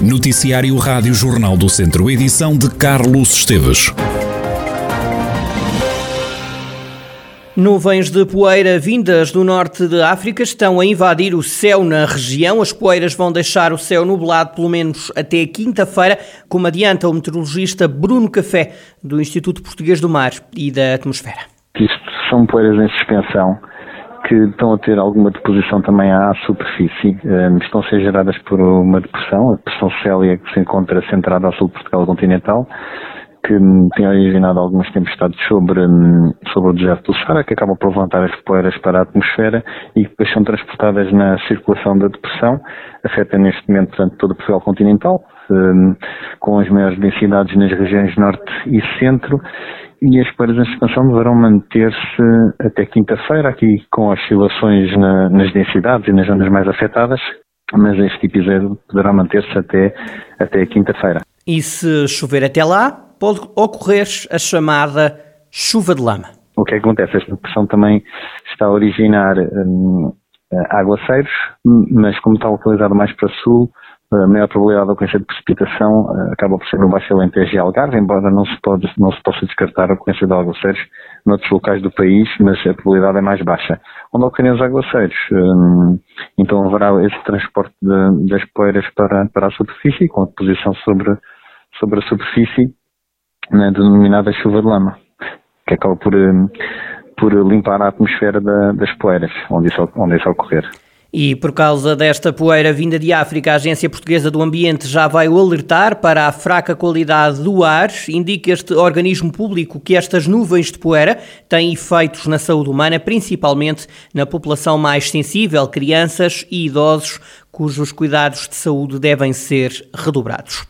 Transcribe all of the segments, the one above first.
Noticiário Rádio Jornal do Centro, edição de Carlos Esteves. Nuvens de poeira vindas do norte de África estão a invadir o céu na região. As poeiras vão deixar o céu nublado pelo menos até quinta-feira, como adianta o meteorologista Bruno Café, do Instituto Português do Mar e da Atmosfera. Isto são poeiras em suspensão que estão a ter alguma deposição também à superfície. Um, estão a ser geradas por uma depressão, a depressão Célia, que se encontra centrada ao sul de Portugal continental que tem originado algumas tempestades sobre, hum, sobre o deserto do Sara, que acabam por levantar as poeiras para a atmosfera e que depois são transportadas na circulação da depressão, afeta neste momento portanto, todo o Portugal continental, um, com as maiores densidades nas regiões norte e centro, e as poeiras em expansão deverão manter-se até quinta-feira, aqui com oscilações na, nas densidades e nas zonas mais afetadas, mas este episódio poderá manter-se até, até quinta-feira. E se chover até lá, pode ocorrer a chamada chuva de lama. O que, é que acontece? Esta depressão também está a originar hum, aguaceiros, mas como está localizado mais para sul, a maior probabilidade de ocorrência de precipitação uh, acaba por ser no Baixo Alentejo e Algarve, embora não se, pode, não se possa descartar a ocorrência de aguaceiros noutros locais do país, mas a probabilidade é mais baixa. Onde ocorrem os aguaceiros, um, então haverá esse transporte de, das poeiras para, para a superfície, com a deposição sobre, sobre a superfície, na denominada chuva de lama, que acaba por, hum, por limpar a atmosfera da, das poeiras, onde isso, onde isso ocorrer. E por causa desta poeira vinda de África, a Agência Portuguesa do Ambiente já vai alertar para a fraca qualidade do ar. Indica este organismo público que estas nuvens de poeira têm efeitos na saúde humana, principalmente na população mais sensível, crianças e idosos, cujos cuidados de saúde devem ser redobrados.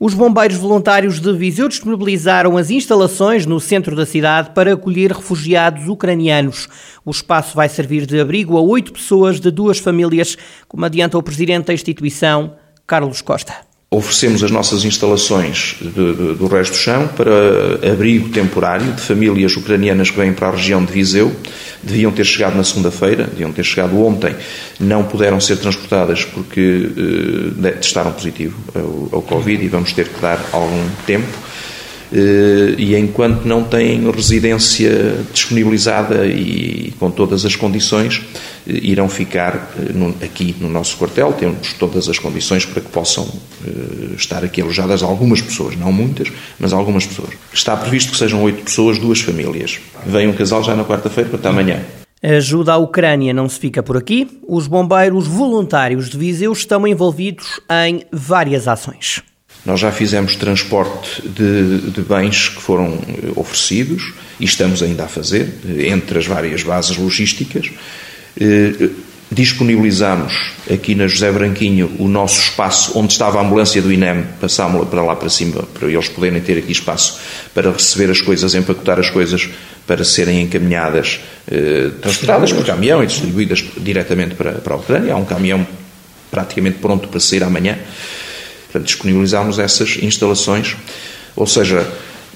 Os bombeiros voluntários de Viseu disponibilizaram as instalações no centro da cidade para acolher refugiados ucranianos. O espaço vai servir de abrigo a oito pessoas de duas famílias, como adianta o presidente da instituição, Carlos Costa. Oferecemos as nossas instalações de, de, do resto do chão para abrigo temporário de famílias ucranianas que vêm para a região de Viseu. Deviam ter chegado na segunda-feira, deviam ter chegado ontem, não puderam ser transportadas porque eh, testaram positivo ao, ao Covid e vamos ter que dar algum tempo. Eh, e enquanto não têm residência disponibilizada e com todas as condições, eh, irão ficar eh, aqui no nosso quartel. Temos todas as condições para que possam estar aqui alojadas algumas pessoas, não muitas, mas algumas pessoas. Está previsto que sejam oito pessoas, duas famílias. Vem um casal já na quarta-feira para amanhã. A ajuda à Ucrânia não se fica por aqui. Os bombeiros voluntários de Viseu estão envolvidos em várias ações. Nós já fizemos transporte de, de, bens que foram eh, oferecidos e estamos ainda a fazer, eh, entre as várias bases logísticas. Eh, disponibilizamos aqui na José Branquinho o nosso espaço onde estava a ambulância do INEM, passámos-la para lá para cima, para eles poderem ter aqui espaço para receber as coisas, empacotar as coisas, para serem encaminhadas, transportadas por caminhão e distribuídas diretamente para, para a Ucrânia. Há um caminhão praticamente pronto para sair amanhã. Portanto, disponibilizámos essas instalações, ou seja,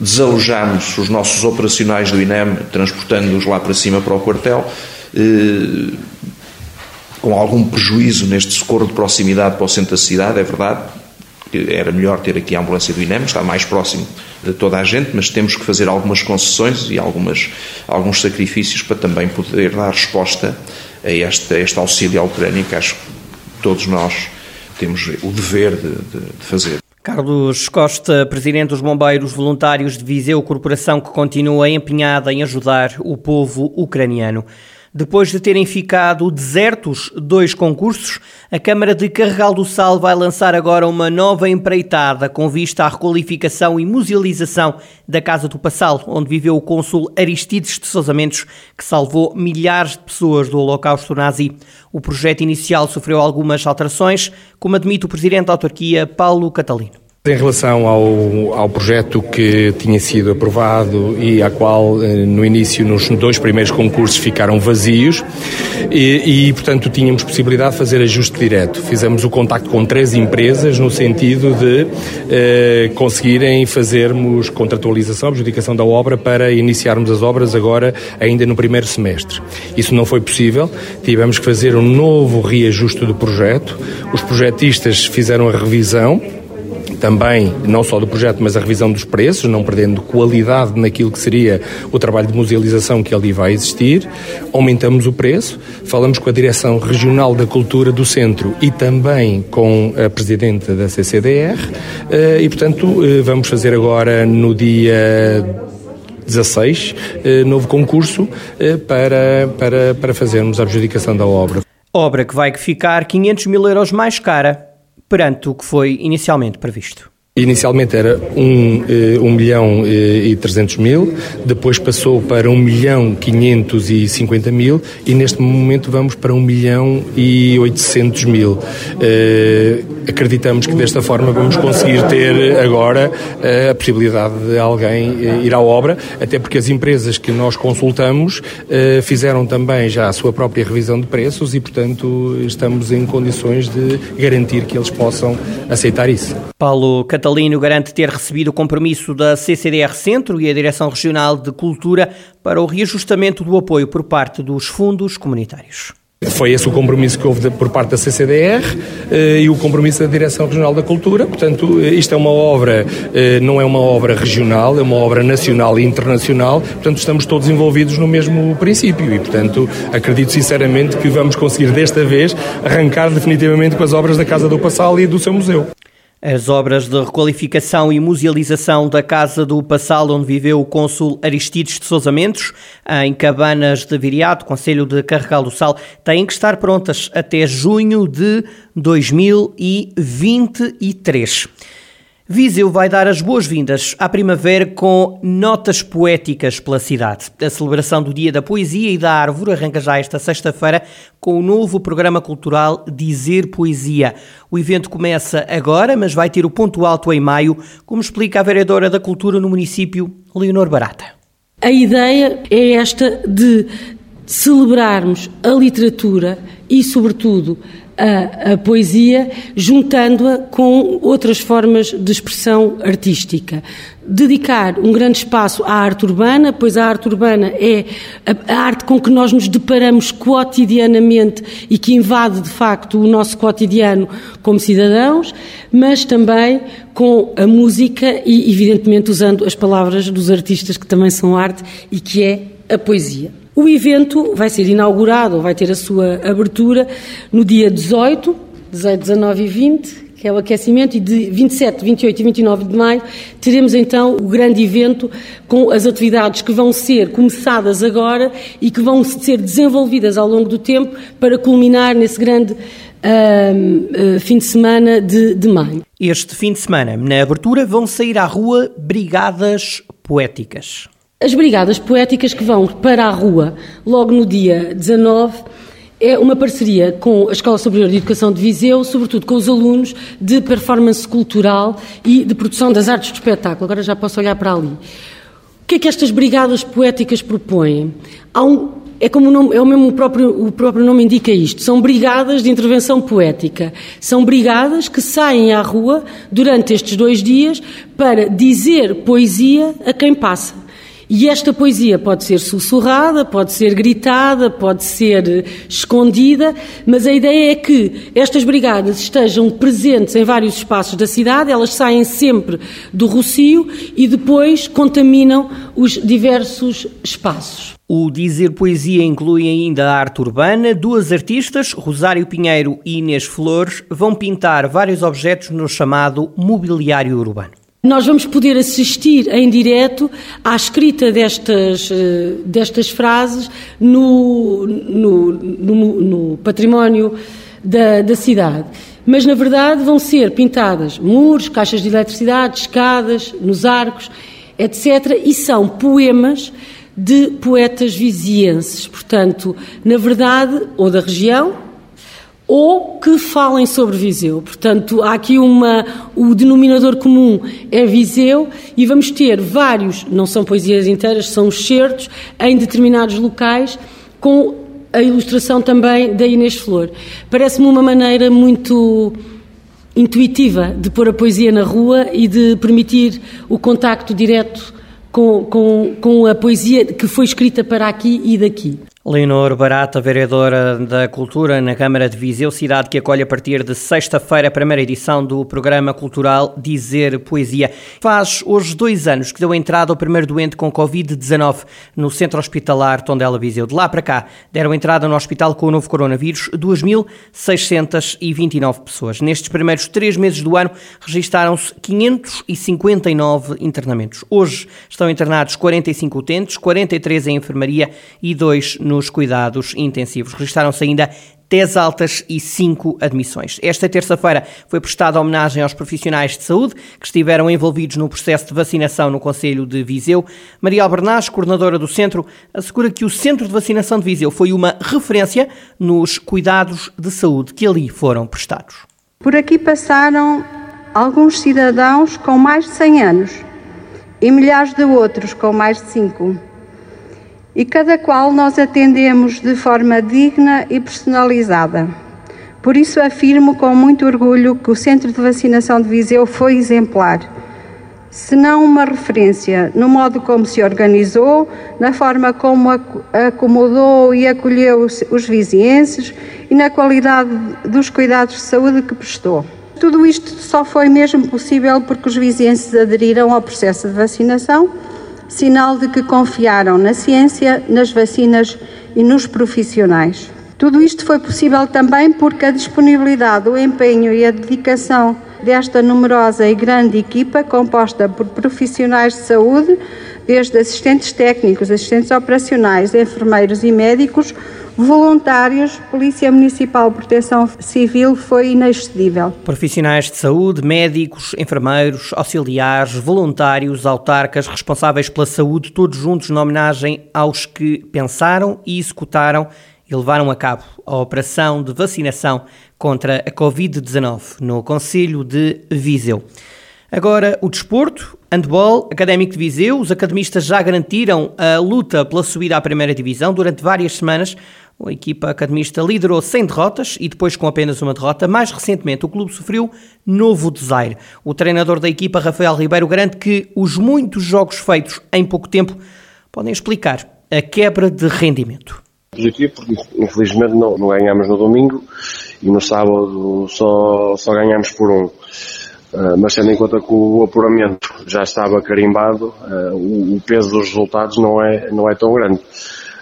desalojámos os nossos operacionais do INEM, transportando-os lá para cima para o quartel, eh, com algum prejuízo neste socorro de proximidade para o centro da cidade, é verdade, era melhor ter aqui a ambulância do INEM, está mais próximo de toda a gente, mas temos que fazer algumas concessões e algumas, alguns sacrifícios para também poder dar resposta a este, a este auxílio à Ucrânia, que acho que todos nós temos o dever de, de, de fazer. Carlos Costa, presidente dos Bombeiros Voluntários de Viseu, corporação que continua empenhada em ajudar o povo ucraniano. Depois de terem ficado desertos dois concursos, a Câmara de Carregal do Sal vai lançar agora uma nova empreitada com vista à requalificação e musealização da Casa do Passal, onde viveu o cônsul Aristides de Sousa Mendes, que salvou milhares de pessoas do Holocausto Nazi. O projeto inicial sofreu algumas alterações, como admite o presidente da autarquia, Paulo Catalino. Em relação ao, ao projeto que tinha sido aprovado e a qual eh, no início nos dois primeiros concursos ficaram vazios e, e, portanto tínhamos possibilidade de fazer ajuste direto. Fizemos o contacto com três empresas no sentido de eh, conseguirem fazermos contratualização, adjudicação da obra para iniciarmos as obras agora ainda no primeiro semestre. Isso não foi possível, tivemos que fazer um novo reajuste do projeto. Os projetistas fizeram a revisão também, não só do projeto, mas a revisão dos preços, não perdendo qualidade naquilo que seria o trabalho de musealização que ali vai existir. Aumentamos o preço, falamos com a Direção Regional da Cultura do Centro e também com a Presidente da CCDR eh, e, portanto, eh, vamos fazer agora no dia 16, eh, novo concurso para, para, para fazermos a adjudicação da obra. Obra que vai ficar 500 mil euros mais cara perante o que foi inicialmente previsto. Inicialmente era 1 um, eh, um milhão eh, e 300 mil, depois passou para 1 milhão 550 mil e neste momento vamos para 1 milhão e 800 mil. Acreditamos que desta forma vamos conseguir ter agora uh, a possibilidade de alguém uh, ir à obra, até porque as empresas que nós consultamos fizeram também já a sua própria revisão de preços e, portanto, estamos em condições de garantir que eles possam aceitar isso. Paulo Catalino garante ter recebido o compromisso da CCDR Centro e a Direção Regional de Cultura para o reajustamento do apoio por parte dos fundos comunitários. Foi esse o compromisso que houve por parte da CCDR eh, e o compromisso da Direção Regional da Cultura. Portanto, eh, isto é uma obra, eh, não é uma obra regional, é uma obra nacional e internacional. Portanto, estamos todos envolvidos no mesmo princípio e, portanto, acredito sinceramente que vamos conseguir desta vez arrancar definitivamente com as obras da Casa do Passal e do seu museu. As obras de requalificação e musealização da Casa do Passal, onde viveu o cônsul Aristides de Sousa Mendes, em Cabanas de Viriato, Conselho de Carregal do Sal, têm que estar prontas até junho de 2023. Viseu vai dar as boas-vindas à primavera com notas poéticas pela cidade. A celebração do Dia da Poesia e da Árvore arranca já esta sexta-feira com o novo programa cultural Dizer Poesia. O evento começa agora, mas vai ter o ponto alto em maio, como explica a vereadora da Cultura no município, Leonor Barata. A ideia é esta de celebrarmos a literatura e, sobretudo, a, a poesia, juntando-a com outras formas de expressão artística. Dedicar um grande espaço à arte urbana, pois a arte urbana é a, a arte com que nós nos deparamos cotidianamente e que invade de facto o nosso cotidiano como cidadãos, mas também com a música e, evidentemente, usando as palavras dos artistas que também são arte e que é a poesia. O evento vai ser inaugurado, vai ter a sua abertura no dia 18, 19 e 20, que é o aquecimento, e de 27, 28 e 29 de maio teremos então o grande evento com as atividades que vão ser começadas agora e que vão ser desenvolvidas ao longo do tempo para culminar nesse grande uh, uh, fim de semana de, de maio. Este fim de semana, na abertura, vão sair à rua brigadas poéticas. As brigadas poéticas que vão para a rua logo no dia 19 é uma parceria com a Escola Superior de Educação de Viseu, sobretudo com os alunos de performance cultural e de produção das artes do espetáculo. Agora já posso olhar para ali. O que é que estas brigadas poéticas propõem? Um, é como o, nome, é o mesmo o próprio, o próprio nome indica isto. São brigadas de intervenção poética. São brigadas que saem à rua durante estes dois dias para dizer poesia a quem passa. E esta poesia pode ser sussurrada, pode ser gritada, pode ser escondida, mas a ideia é que estas brigadas estejam presentes em vários espaços da cidade, elas saem sempre do Rocio e depois contaminam os diversos espaços. O Dizer Poesia inclui ainda a arte urbana. Duas artistas, Rosário Pinheiro e Inês Flores, vão pintar vários objetos no chamado mobiliário urbano. Nós vamos poder assistir em direto à escrita destas, eh, destas frases no, no, no, no património da, da cidade. Mas, na verdade, vão ser pintadas muros, caixas de eletricidade, escadas, nos arcos, etc. E são poemas de poetas vizienses. Portanto, na verdade, ou da região, ou que falem sobre Viseu. Portanto, há aqui uma, o denominador comum é Viseu e vamos ter vários, não são poesias inteiras, são certos em determinados locais com a ilustração também da Inês Flor. Parece-me uma maneira muito intuitiva de pôr a poesia na rua e de permitir o contacto direto com, com, com a poesia que foi escrita para aqui e daqui. Leonor Barata, vereadora da Cultura na Câmara de Viseu, cidade que acolhe a partir de sexta-feira a primeira edição do programa cultural Dizer Poesia. Faz hoje dois anos que deu entrada ao primeiro doente com Covid-19 no Centro Hospitalar Tondela Viseu. De lá para cá, deram entrada no hospital com o novo coronavírus 2.629 pessoas. Nestes primeiros três meses do ano, registaram-se 559 internamentos. Hoje estão internados 45 utentes, 43 em enfermaria e 2 no nos cuidados intensivos. Registaram-se ainda 10 altas e 5 admissões. Esta terça-feira foi prestada homenagem aos profissionais de saúde que estiveram envolvidos no processo de vacinação no Conselho de Viseu. Maria Albernaz, coordenadora do centro, assegura que o Centro de Vacinação de Viseu foi uma referência nos cuidados de saúde que ali foram prestados. Por aqui passaram alguns cidadãos com mais de 100 anos e milhares de outros com mais de 5 e cada qual nós atendemos de forma digna e personalizada. Por isso afirmo com muito orgulho que o Centro de Vacinação de Viseu foi exemplar, se não uma referência no modo como se organizou, na forma como acomodou e acolheu os vizienses e na qualidade dos cuidados de saúde que prestou. Tudo isto só foi mesmo possível porque os vizienses aderiram ao processo de vacinação sinal de que confiaram na ciência, nas vacinas e nos profissionais. Tudo isto foi possível também porque a disponibilidade, o empenho e a dedicação desta numerosa e grande equipa, composta por profissionais de saúde, desde assistentes técnicos, assistentes operacionais, enfermeiros e médicos, voluntários, Polícia Municipal Proteção Civil foi inexcedível. Profissionais de saúde, médicos, enfermeiros, auxiliares, voluntários, autarcas, responsáveis pela saúde, todos juntos na homenagem aos que pensaram e executaram e levaram a cabo a operação de vacinação contra a Covid-19 no Conselho de Viseu. Agora, o desporto, handball, académico de Viseu. Os academistas já garantiram a luta pela subida à primeira divisão durante várias semanas. A equipa academista liderou sem derrotas e depois com apenas uma derrota. Mais recentemente, o clube sofreu novo desaire. O treinador da equipa, Rafael Ribeiro, garante que os muitos jogos feitos em pouco tempo podem explicar a quebra de rendimento. Positivo, porque infelizmente não, não ganhamos no domingo e no sábado só, só ganhamos por um. Uh, mas tendo em conta que o apuramento já estava carimbado, uh, o, peso dos resultados não é, não é tão grande.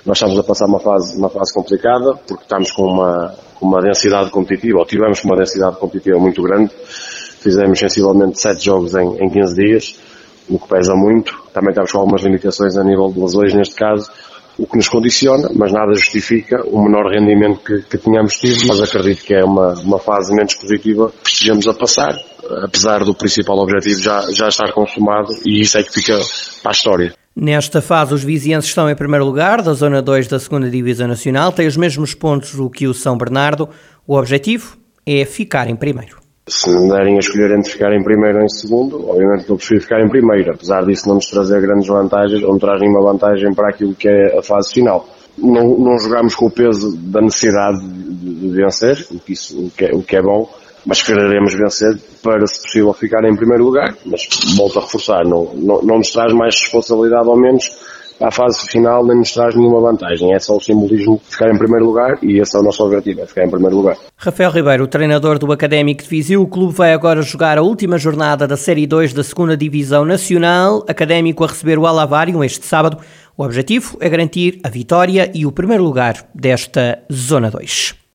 Nós estamos a passar uma fase, uma fase complicada, porque estamos com uma, com uma densidade competitiva, ou tivemos uma densidade competitiva muito grande. Fizemos sensivelmente 7 jogos em, em 15 dias, o que pesa muito. Também estamos com algumas limitações a nível de lesões neste caso, o que nos condiciona, mas nada justifica o menor rendimento que, que tínhamos tido, mas acredito que é uma, uma fase menos positiva que estejamos a passar, apesar do principal objetivo já, já estar consumado, e isso é que fica para a história. Nesta fase, os vizienses estão em primeiro lugar da Zona 2 da 2 Divisão Nacional, têm os mesmos pontos do que o São Bernardo. O objetivo é ficar em primeiro. Se me derem a escolher entre ficar em primeiro ou em segundo, obviamente que eu prefiro ficar em primeiro, apesar disso não nos trazer grandes vantagens, ou não traz nenhuma vantagem para aquilo que é a fase final. Não, não jogamos com o peso da necessidade de, de vencer, o que, isso, o, que é, o que é bom, mas quereremos vencer para, se possível, ficar em primeiro lugar. Mas volto a reforçar, não, não, não nos traz mais responsabilidade, ao menos à fase final, nem nos traz nenhuma vantagem. É só o simbolismo de ficar em primeiro lugar e esse é o nosso objetivo, é ficar em primeiro lugar. Rafael Ribeiro, treinador do Académico de Viseu, o clube vai agora jogar a última jornada da Série 2 da 2 Divisão Nacional, Académico a receber o Alavário este sábado. O objetivo é garantir a vitória e o primeiro lugar desta Zona 2.